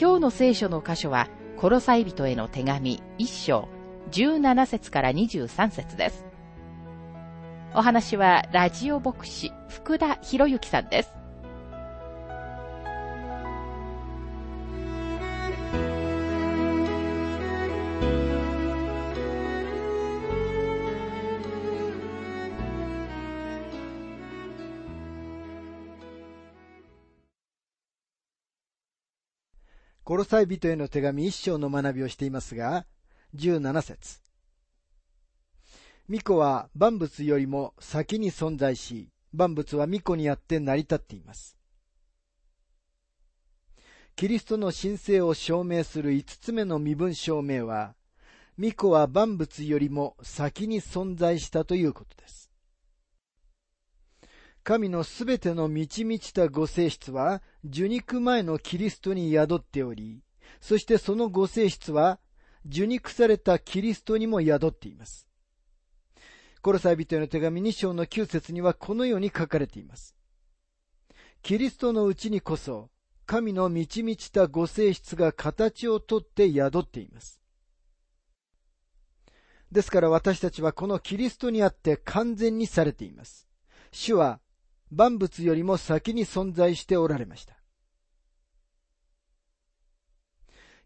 今日の聖書の箇所は、コロサイ人への手紙1章17節から23節です。お話は、ラジオ牧師、福田博之さんです。ロサイ人への手紙一章の学びをしていますが、17節巫女は万物よりも先に存在し、万物は巫女にあって成り立っています。キリストの神聖を証明する五つ目の身分証明は、巫女は万物よりも先に存在したということです。神のすべての満ち満ちたご性質は、受肉前のキリストに宿っており、そしてそのご性質は、受肉されたキリストにも宿っています。コロサイ人への手紙2章の9節にはこのように書かれています。キリストのうちにこそ、神の満ち満ちたご性質が形をとって宿っています。ですから私たちはこのキリストにあって完全にされています。主は万物よりも先に存在しておられました。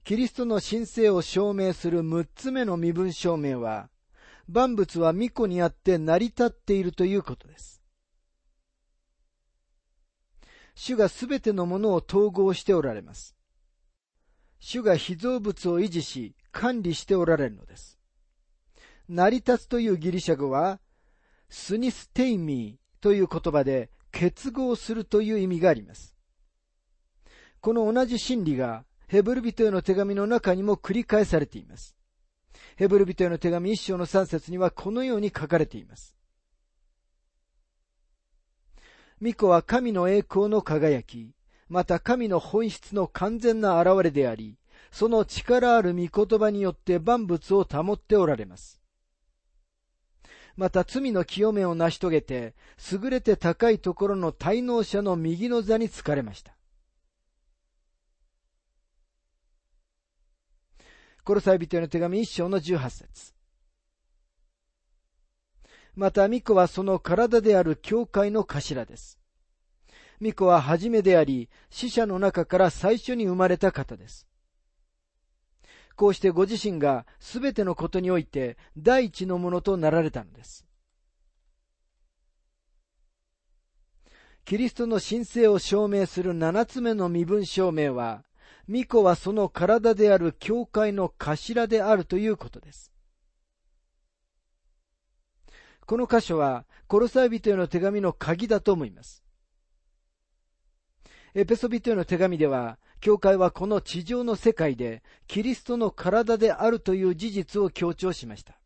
キリストの神聖を証明する六つ目の身分証明は、万物は巫女にあって成り立っているということです。主がすべてのものを統合しておられます。主が被造物を維持し、管理しておられるのです。成り立つというギリシャ語は、スニステイミーという言葉で結合するという意味があります。この同じ真理がヘブル人への手紙の中にも繰り返されています。ヘブル人への手紙一章の三節にはこのように書かれています。巫女は神の栄光の輝き、また神の本質の完全な現れであり、その力ある御言葉によって万物を保っておられます。また罪の清めを成し遂げて、優れて高いところの滞納者の右の座につかれました。コロサイ人への手紙一章の十八節また、巫女はその体である教会の頭です。巫女は初めであり、死者の中から最初に生まれた方です。こうしてご自身がすべてのことにおいて第一のものとなられたのです。キリストの神聖を証明する七つ目の身分証明は、巫女はその体である教会の頭であるということです。この箇所は、コロサイ人への手紙の鍵だと思います。エペソビトへの手紙では、教会はこの地上の世界でキリストの体であるという事実を強調しました。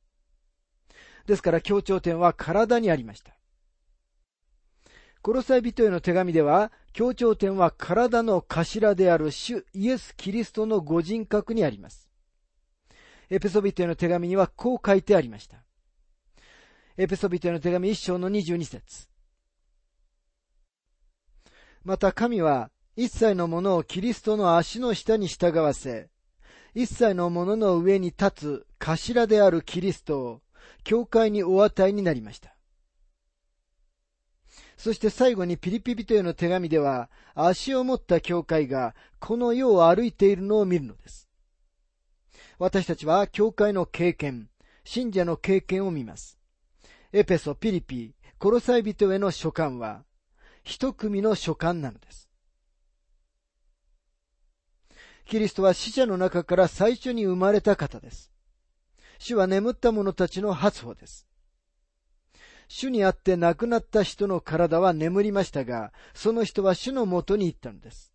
ですから強調点は体にありました。コロサイ人への手紙では、強調点は体の頭である主イエス・キリストのご人格にあります。エペソビトへの手紙にはこう書いてありました。エペソビトへの手紙一章の二十二節また神は一切のものをキリストの足の下に従わせ、一切のものの上に立つ頭であるキリストを、教会にお与えになりました。そして最後にピリピ人への手紙では、足を持った教会がこの世を歩いているのを見るのです。私たちは教会の経験、信者の経験を見ます。エペソ、ピリピ、コロサイ人への書簡は、一組の書簡なのです。キリストは死者の中から最初に生まれた方です。主は眠った者たちの発歩です。主にあって亡くなった人の体は眠りましたが、その人は主のもとに行ったのです。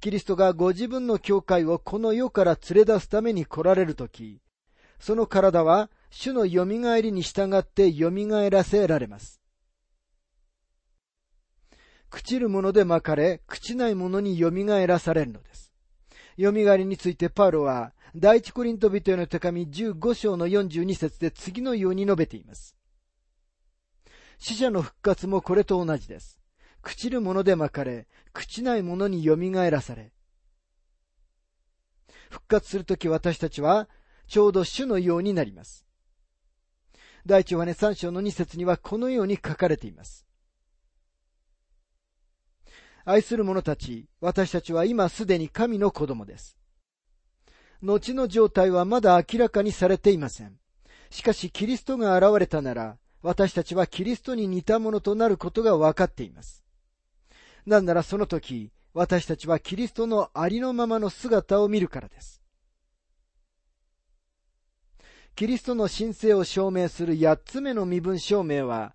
キリストがご自分の教会をこの世から連れ出すために来られるとき、その体は主の蘇りに従って蘇らせられます。朽ちるもので巻かれ、朽ちないものに蘇らされるのです。蘇りについてパウロは、第一コリント人への手紙15章の42節で次のように述べています。死者の復活もこれと同じです。朽ちるもので巻かれ、朽ちないものに蘇らされ。復活するとき私たちは、ちょうど主のようになります。第一ヨハネ3章の2節にはこのように書かれています。愛する者たち、私たちは今すでに神の子供です。後の状態はまだ明らかにされていません。しかしキリストが現れたなら、私たちはキリストに似たものとなることが分かっています。なんならその時、私たちはキリストのありのままの姿を見るからです。キリストの神聖を証明する八つ目の身分証明は、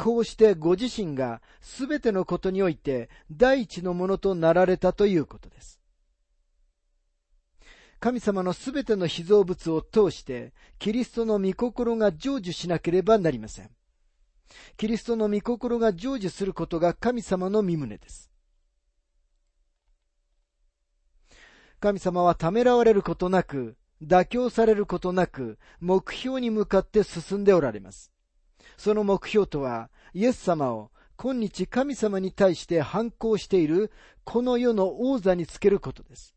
こうしてご自身がすべてのことにおいて第一のものとなられたということです。神様のすべての被造物を通して、キリストの御心が成就しなければなりません。キリストの御心が成就することが神様の身旨です。神様はためらわれることなく、妥協されることなく、目標に向かって進んでおられます。その目標とは、イエス様を今日神様に対して反抗しているこの世の王座につけることです。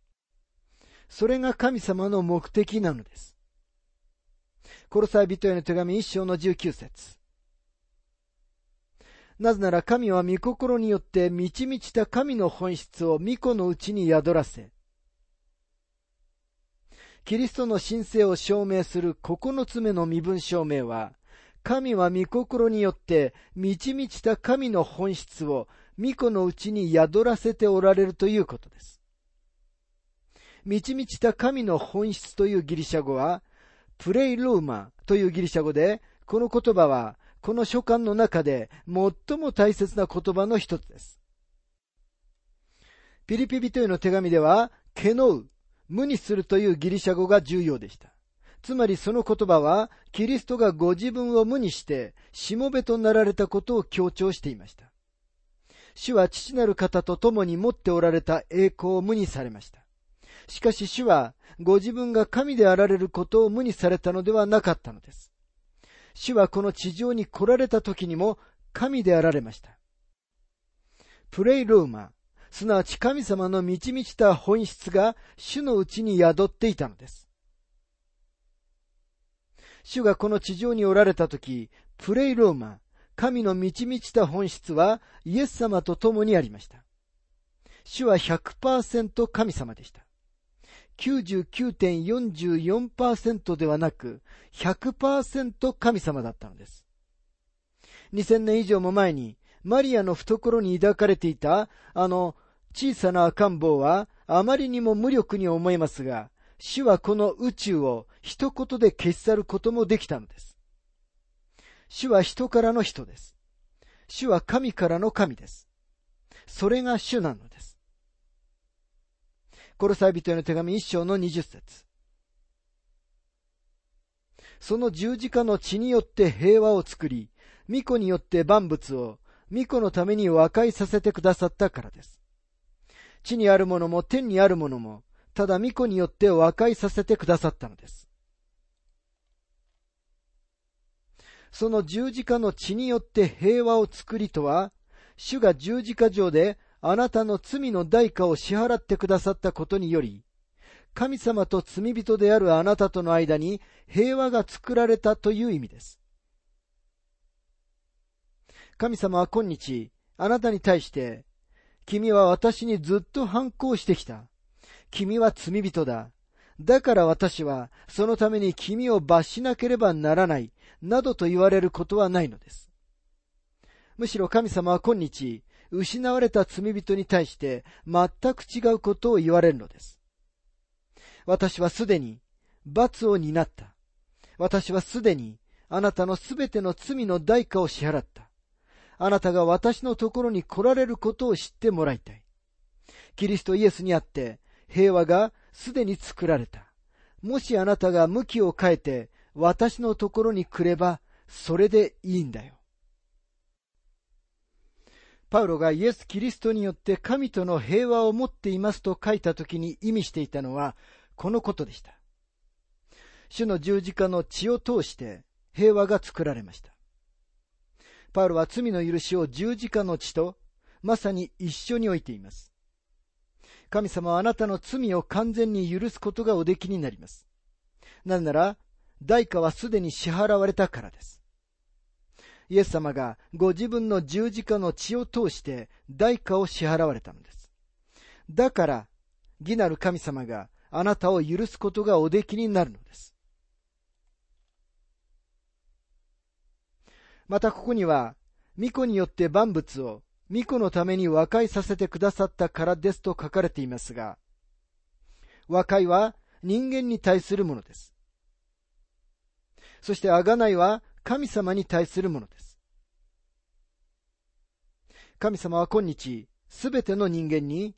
それが神様の目的なのです。コロサイ人への手紙一章の19節なぜなら神は御心によって満ち満ちた神の本質を御子のうちに宿らせ、キリストの神聖を証明する九つ目の身分証明は、神は御心によって満ち満ちた神の本質を御子のうちに宿らせておられるということです。満ち満ちた神の本質というギリシャ語は、プレイローマというギリシャ語で、この言葉は、この書簡の中で最も大切な言葉の一つです。ピリピ人への手紙では、ケノウ、無にするというギリシャ語が重要でした。つまりその言葉は、キリストがご自分を無にして、しもべとなられたことを強調していました。主は父なる方と共に持っておられた栄光を無にされました。しかし主はご自分が神であられることを無にされたのではなかったのです。主はこの地上に来られた時にも神であられました。プレイローマ、すなわち神様の満ち満ちた本質が主のうちに宿っていたのです。主がこの地上におられた時、プレイローマ、神の満ち満ちた本質はイエス様と共にありました。主は100%神様でした。99.44%ではなく、100%神様だったのです。2000年以上も前に、マリアの懐に抱かれていた、あの小さな赤ん坊は、あまりにも無力に思えますが、主はこの宇宙を一言で消し去ることもできたのです。主は人からの人です。主は神からの神です。それが主なのです。コロサイ人への手紙一章の二十節その十字架の血によって平和を作り、巫女によって万物を巫女のために和解させてくださったからです。地にあるものも天にあるものも、ただ巫女によって和解させてくださったのです。その十字架の血によって平和を作りとは、主が十字架上であなたの罪の代価を支払ってくださったことにより、神様と罪人であるあなたとの間に平和が作られたという意味です。神様は今日、あなたに対して、君は私にずっと反抗してきた。君は罪人だ。だから私はそのために君を罰しなければならない、などと言われることはないのです。むしろ神様は今日、失われた罪人に対して全く違うことを言われるのです。私はすでに罰を担った。私はすでにあなたのすべての罪の代価を支払った。あなたが私のところに来られることを知ってもらいたい。キリストイエスにあって平和がすでに作られた。もしあなたが向きを変えて私のところに来ればそれでいいんだよ。パウロがイエス・キリストによって神との平和を持っていますと書いたときに意味していたのはこのことでした。主の十字架の血を通して平和が作られました。パウロは罪の許しを十字架の血とまさに一緒に置いています。神様はあなたの罪を完全に許すことがおできになります。なぜなら、代価はすでに支払われたからです。イエス様がご自分の十字架の血を通して代価を支払われたのです。だから、義なる神様があなたを許すことがおできになるのです。またここには、巫女によって万物を巫女のために和解させてくださったからですと書かれていますが、和解は人間に対するものです。そして贖いは神様に対するものです。神様は今日、すべての人間に、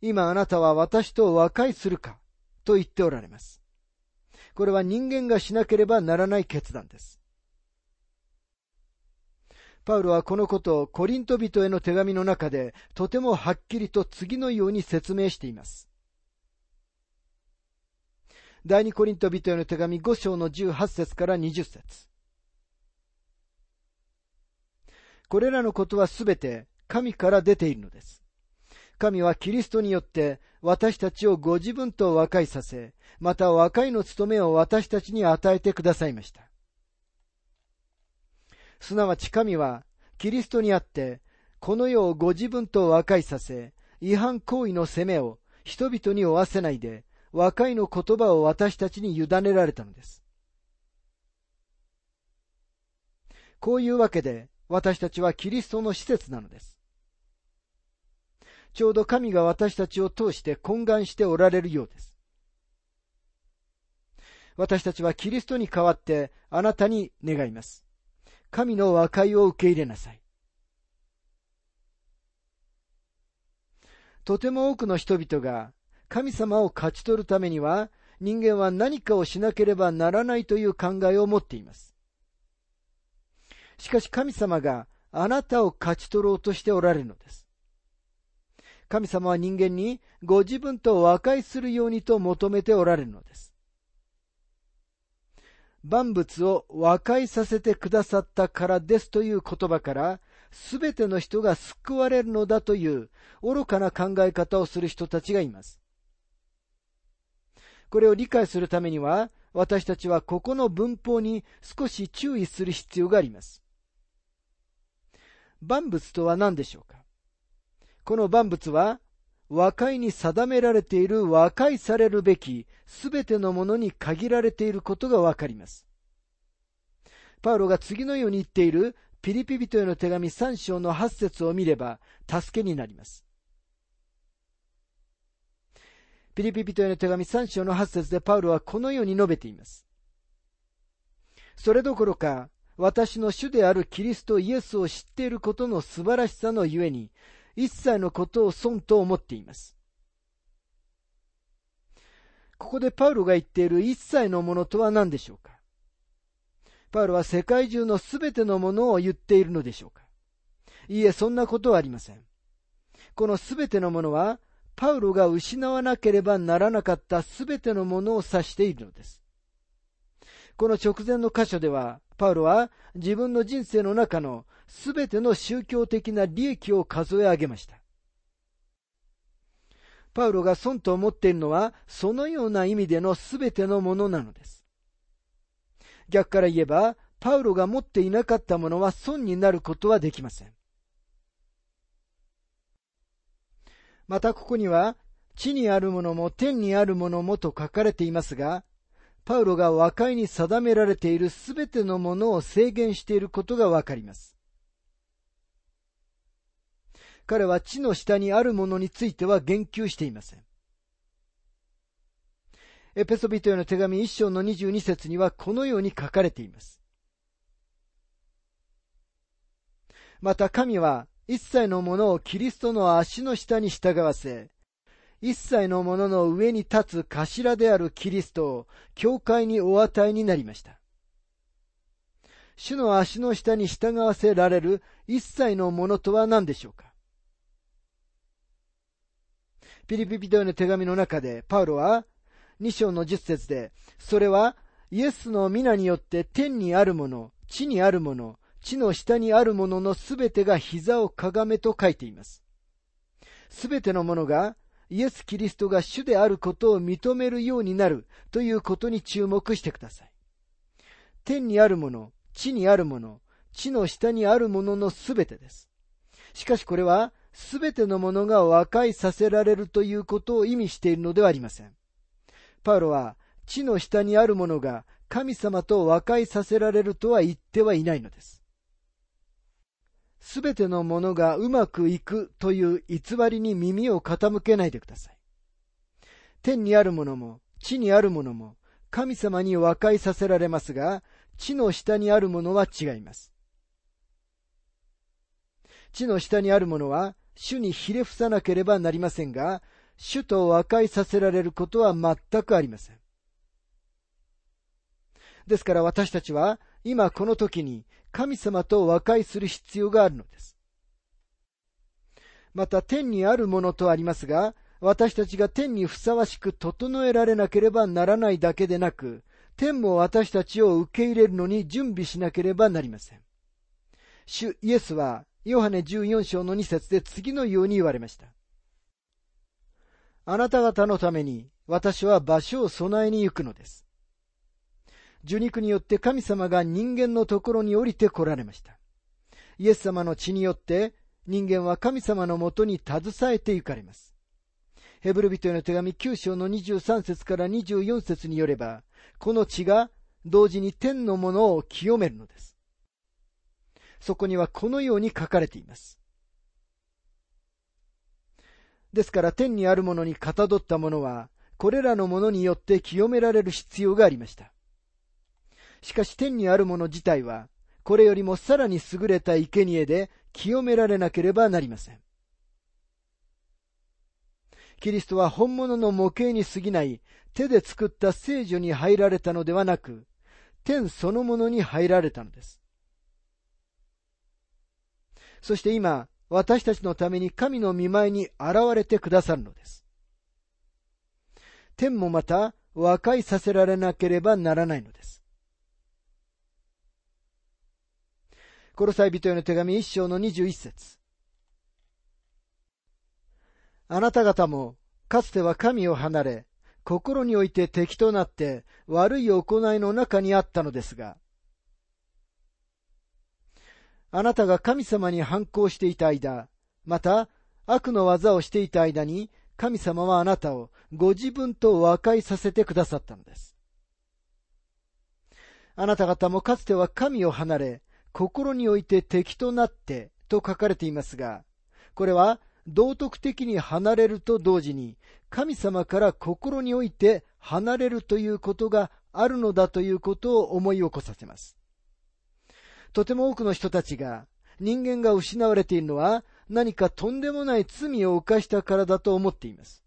今あなたは私と和解するかと言っておられます。これは人間がしなければならない決断です。パウロはこのことをコリント人への手紙の中でとてもはっきりと次のように説明しています。第二コリント人への手紙5章の18節から20節これらのことはすべて神から出ているのです。神はキリストによって私たちをご自分と和解させ、また和解の務めを私たちに与えてくださいました。すなわち神はキリストにあって、この世をご自分と和解させ、違反行為の責めを人々に負わせないで、和解の言葉を私たちに委ねられたのです。こういうわけで、私たちはキリストの施設なのです。ちょうど神が私たちを通して懇願しておられるようです。私たちはキリストに代わってあなたに願います。神の和解を受け入れなさい。とても多くの人々が神様を勝ち取るためには人間は何かをしなければならないという考えを持っています。しかし神様があなたを勝ち取ろうとしておられるのです。神様は人間にご自分と和解するようにと求めておられるのです。万物を和解させてくださったからですという言葉から、すべての人が救われるのだという愚かな考え方をする人たちがいます。これを理解するためには、私たちはここの文法に少し注意する必要があります。万物とは何でしょうか？この万物は和解に定められている和解されるべきすべてのものに限られていることがわかります。パウロが次のように言っているピリピ人への手紙3章の8節を見れば助けになります。ピリピ人への手紙3章の8節でパウロはこのように述べています。それどころか、私の主であるキリストイエスを知っていることの素晴らしさのゆえに、一切のことを損と思っています。ここでパウロが言っている一切のものとは何でしょうか？パウロは世界中のすべてのものを言っているのでしょうか？いいえ、そんなことはありません。このすべてのものは、パウロが失わなければならなかったすべてのものを指しているのです。この直前の箇所では、パウロは自分の人生の中のすべての宗教的な利益を数え上げました。パウロが損と思っているのは、そのような意味でのすべてのものなのです。逆から言えば、パウロが持っていなかったものは損になることはできません。またここには、地にあるものも天にあるものもと書かれていますが、パウロが和解に定められているすべてのものを制限していることがわかります。彼は地の下にあるものについては言及していません。エペソビトへの手紙一章の二十二節にはこのように書かれています。また神は一切のものをキリストの足の下に従わせ、一切のものの上に立つ頭であるキリストを教会にお与えになりました。主の足の下に従わせられる一切のものとは何でしょうか？ピリピピドへの手紙の中で、パウロは、二章の十節で、それは、イエスの皆によって天にあるもの、地にあるもの、地の下にあるもののすべてが膝をかがめと書いています。すべてのものが、イエス・キリストが主であることを認めるようになるということに注目してください。天にあるもの、地にあるもの、地の下にあるもののすべてです。しかしこれは、すべてのものが和解させられるということを意味しているのではありません。パウロは、地の下にあるものが神様と和解させられるとは言ってはいないのです。すべてのものがうまくいくという偽りに耳を傾けないでください。天にあるものも地にあるものも神様に和解させられますが、地の下にあるものは違います。地の下にあるものは主にひれ伏さなければなりませんが、主と和解させられることは全くありません。ですから私たちは今この時に神様と和解する必要があるのです。また天にあるものとありますが、私たちが天にふさわしく整えられなければならないだけでなく、天も私たちを受け入れるのに準備しなければなりません。主イエスは、ヨハネ14章の2節で次のように言われました。あなた方のために私は場所を備えに行くのです。受肉によって神様が人間のところに降りて来られました。イエス様の血によって人間は神様のもとに携えて行かれます。ヘブル人への手紙9章の23節から24節によれば、この血が同時に天のものを清めるのです。そこにはこのように書かれています。ですから天にあるものにかたどったものは、これらのものによって清められる必要がありました。しかし天にあるもの自体は、これよりもさらに優れた生贄で清められなければなりません。キリストは本物の模型に過ぎない手で作った聖女に入られたのではなく、天そのものに入られたのです。そして今、私たちのために神の見舞いに現れてくださるのです。天もまた和解させられなければならないのです。コロサイ人への手紙一章の二十一節あなた方も、かつては神を離れ、心において敵となって悪い行いの中にあったのですが、あなたが神様に反抗していた間、また悪の技をしていた間に、神様はあなたをご自分と和解させてくださったのです。あなた方もかつては神を離れ、心において敵となってと書かれていますが、これは道徳的に離れると同時に、神様から心において離れるということがあるのだということを思い起こさせます。とても多くの人たちが人間が失われているのは何かとんでもない罪を犯したからだと思っています。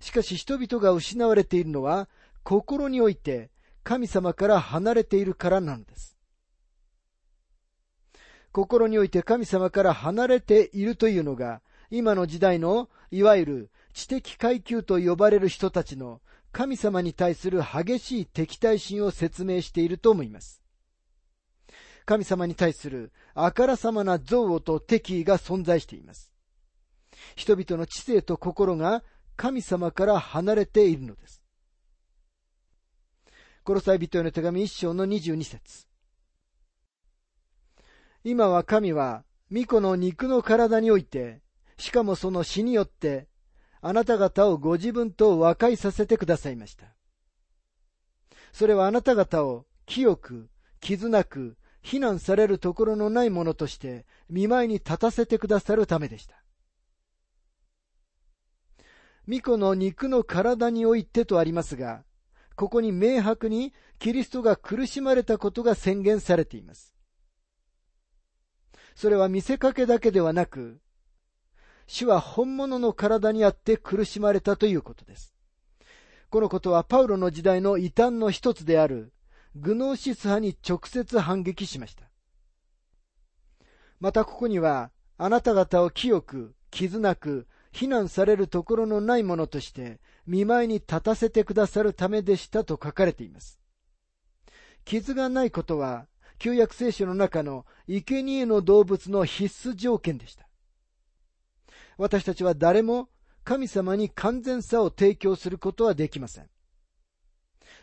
しかし人々が失われているのは心において神様から離れているからなのです。心において神様から離れているというのが、今の時代の、いわゆる知的階級と呼ばれる人たちの神様に対する激しい敵対心を説明していると思います。神様に対するあからさまな憎悪と敵意が存在しています。人々の知性と心が神様から離れているのです。コロサイ人への手紙一章の二十二節今は神は、巫女の肉の体において、しかもその死によって、あなた方をご自分と和解させてくださいました。それはあなた方を清く、傷なく、非難されるところのないものとして、見舞いに立たせてくださるためでした。巫女の肉の体においてとありますが、ここに明白にキリストが苦しまれたことが宣言されています。それは見せかけだけではなく、主は本物の体にあって苦しまれたということです。このことはパウロの時代の異端の一つであるグノーシス派に直接反撃しました。またここには、あなた方を清く、傷なく、非難されるところのないものとして、見舞いに立たせてくださるためでしたと書かれています。傷がないことは、旧約聖書の中の生贄の動物の必須条件でした。私たちは誰も神様に完全さを提供することはできません。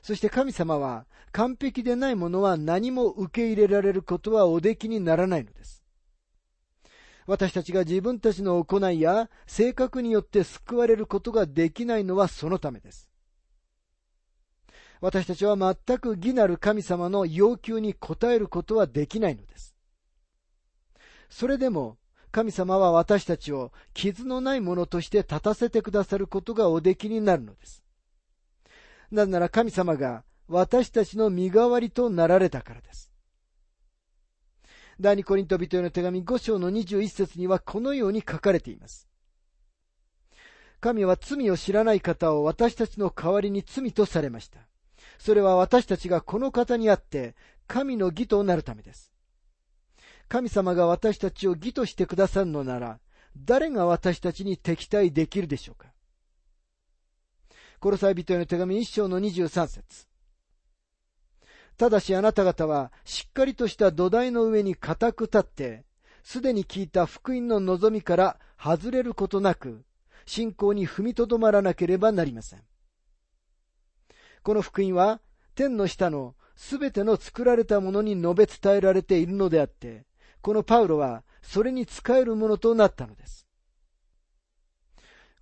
そして神様は完璧でないものは何も受け入れられることはおできにならないのです。私たちが自分たちの行いや性格によって救われることができないのはそのためです。私たちは全く義なる神様の要求に応えることはできないのです。それでも、神様は私たちを傷のないものとして立たせてくださることがおできになるのです。なぜなら神様が私たちの身代わりとなられたからです。第二コリント人への手紙5章の21節にはこのように書かれています。神は罪を知らない方を私たちの代わりに罪とされました。それは私たちがこの方にあって神の義となるためです。神様が私たちを義としてくださるのなら、誰が私たちに敵対できるでしょうかコロサイ人への手紙一章の23節ただしあなた方はしっかりとした土台の上に固く立って、すでに聞いた福音の望みから外れることなく、信仰に踏みとどまらなければなりません。この福音は、天の下のすべての作られたものに述べ伝えられているのであって、このパウロはそれに使えるものとなったのです。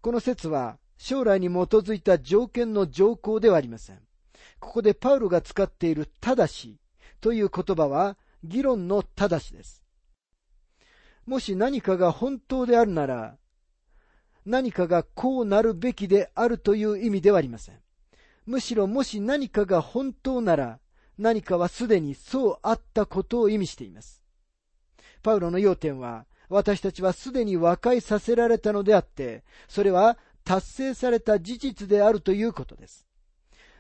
この説は将来に基づいた条件の条項ではありません。ここでパウロが使っているただしという言葉は議論のただしです。もし何かが本当であるなら、何かがこうなるべきであるという意味ではありません。むしろもし何かが本当なら、何かはすでにそうあったことを意味しています。パウロの要点は、私たちはすでに和解させられたのであって、それは達成された事実であるということです。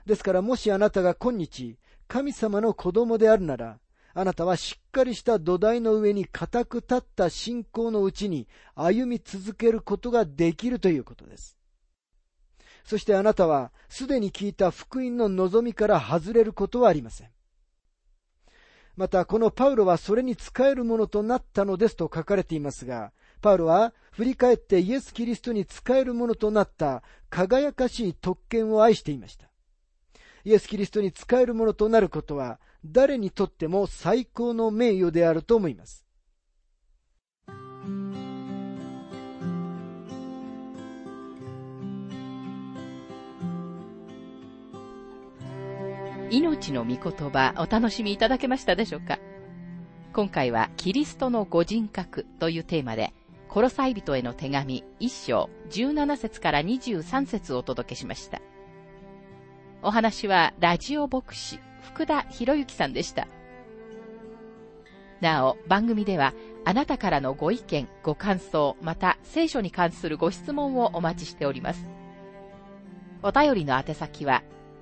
ですからもしあなたが今日、神様の子供であるなら、あなたはしっかりした土台の上に固く立った信仰のうちに歩み続けることができるということです。そしてあなたはすでに聞いた福音の望みから外れることはありません。また、このパウロはそれに使えるものとなったのですと書かれていますが、パウロは振り返ってイエス・キリストに使えるものとなった輝かしい特権を愛していました。イエス・キリストに使えるものとなることは、誰にとっても最高の名誉であると思います。命の御言葉お楽しみいただけましたでしょうか？今回はキリストのご人格というテーマで、コロサイ人への手紙一章17節から23節をお届けしました。お話はラジオ牧師福田博之さんでした。なお、番組ではあなたからのご意見、ご感想、また聖書に関するご質問をお待ちしております。お便りの宛先は、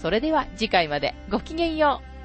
それでは次回までごきげんよう。